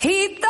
Gitana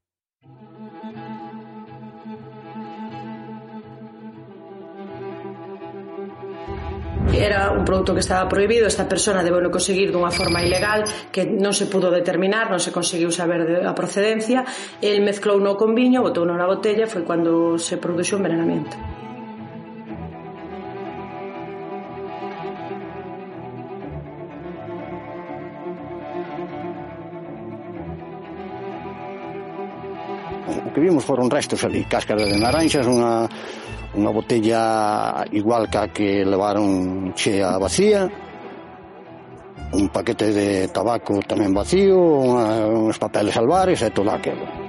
era un produto que estaba prohibido, esta persona debeu conseguir dunha forma ilegal que non se pudo determinar, non se conseguiu saber de a procedencia, el mezclou no con viño, botou na botella, foi cando se produxo o envenenamento. O que vimos foron restos ali, cáscaras de naranxas, unha unha botella igual ca que levaron chea vacía un paquete de tabaco tamén vacío unha, uns papeles alvares e todo aquilo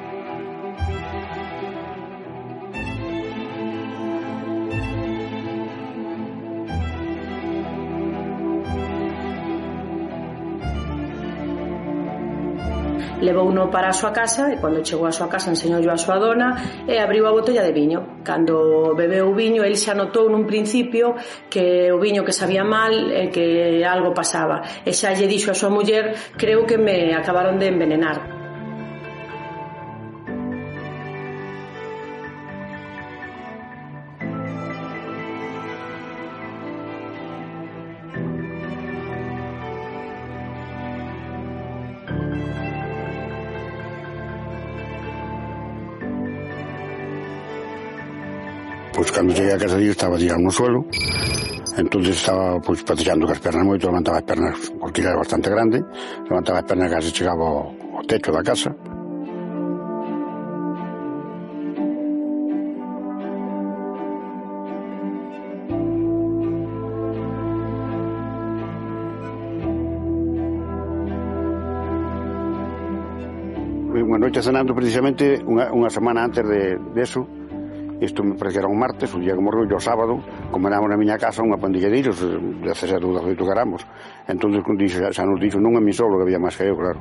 Levouno para a súa casa e cando chegou á súa casa enseñoulle a súa dona e abriu a botella de viño. Cando bebeu o viño, el xa notou nun principio que o viño que sabía mal e que algo pasaba. E xa lle dixo a súa muller, creo que me acabaron de envenenar. pois cando cheguei a casa de estaba tirado no suelo entonces estaba pues pateando as pernas moito, levantaba as pernas porque era bastante grande, levantaba as pernas case chegaba ao, ao techo da casa. Unha noite cenando precisamente unha, unha semana antes de, de eso, Isto me parece que era un martes, o día que morreu, o sábado, comeramos na miña casa unha pandilla de iros, de César Duda Feito Caramos. Entón, dixo, xa nos dixo, non a mí solo, que había máis que eu, claro.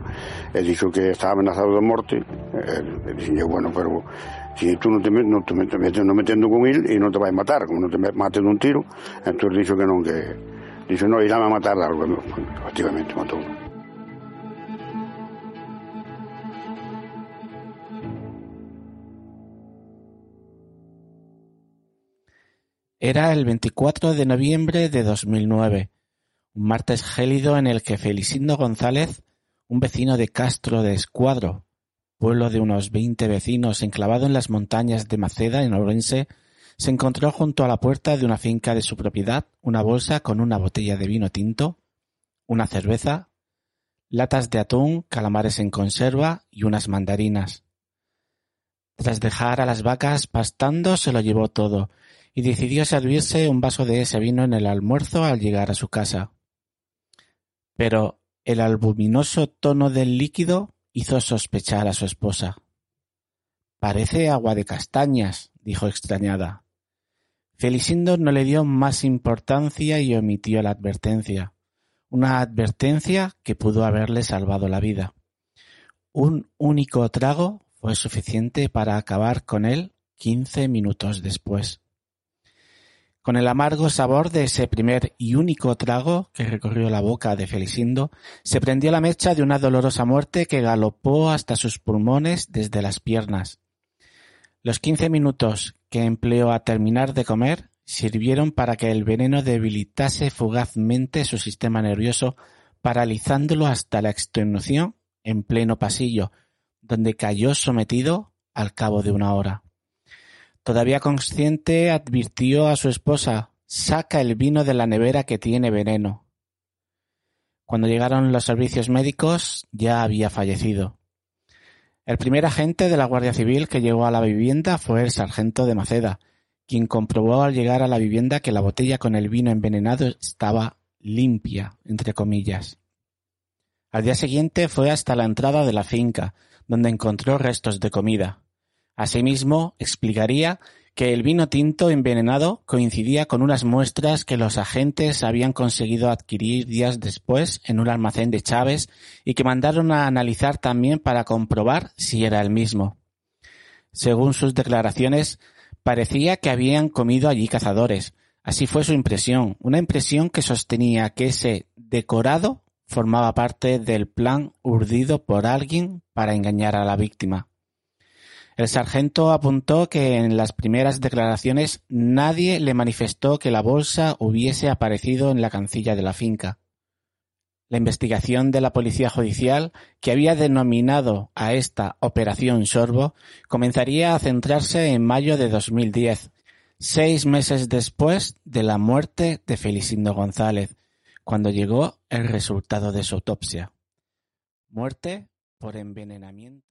E dixo que estaba amenazado de morte. E, e dixen, bueno, pero si tú non te, non te, metes, non metendo con il e non te vai matar, como non te mate dun tiro, entón dixo que non, que... Dixo, non, irá a matar algo, efectivamente, matou. -me. Era el 24 de noviembre de 2009, un martes gélido en el que Felicindo González, un vecino de Castro de Escuadro, pueblo de unos 20 vecinos enclavado en las montañas de Maceda, en Ourense, se encontró junto a la puerta de una finca de su propiedad una bolsa con una botella de vino tinto, una cerveza, latas de atún, calamares en conserva y unas mandarinas. Tras dejar a las vacas pastando, se lo llevó todo y decidió servirse un vaso de ese vino en el almuerzo al llegar a su casa. Pero el albuminoso tono del líquido hizo sospechar a su esposa. Parece agua de castañas, dijo extrañada. Felicindo no le dio más importancia y omitió la advertencia. Una advertencia que pudo haberle salvado la vida. Un único trago fue suficiente para acabar con él quince minutos después. Con el amargo sabor de ese primer y único trago que recorrió la boca de Felicindo, se prendió la mecha de una dolorosa muerte que galopó hasta sus pulmones desde las piernas. Los quince minutos que empleó a terminar de comer sirvieron para que el veneno debilitase fugazmente su sistema nervioso, paralizándolo hasta la extenuación en pleno pasillo, donde cayó sometido al cabo de una hora. Todavía consciente, advirtió a su esposa saca el vino de la nevera que tiene veneno. Cuando llegaron los servicios médicos ya había fallecido. El primer agente de la Guardia Civil que llegó a la vivienda fue el sargento de Maceda, quien comprobó al llegar a la vivienda que la botella con el vino envenenado estaba limpia, entre comillas. Al día siguiente fue hasta la entrada de la finca, donde encontró restos de comida. Asimismo, explicaría que el vino tinto envenenado coincidía con unas muestras que los agentes habían conseguido adquirir días después en un almacén de Chávez y que mandaron a analizar también para comprobar si era el mismo. Según sus declaraciones, parecía que habían comido allí cazadores. Así fue su impresión, una impresión que sostenía que ese decorado formaba parte del plan urdido por alguien para engañar a la víctima. El sargento apuntó que en las primeras declaraciones nadie le manifestó que la bolsa hubiese aparecido en la cancilla de la finca. La investigación de la Policía Judicial, que había denominado a esta Operación Sorbo, comenzaría a centrarse en mayo de 2010, seis meses después de la muerte de Felicindo González, cuando llegó el resultado de su autopsia. Muerte por envenenamiento.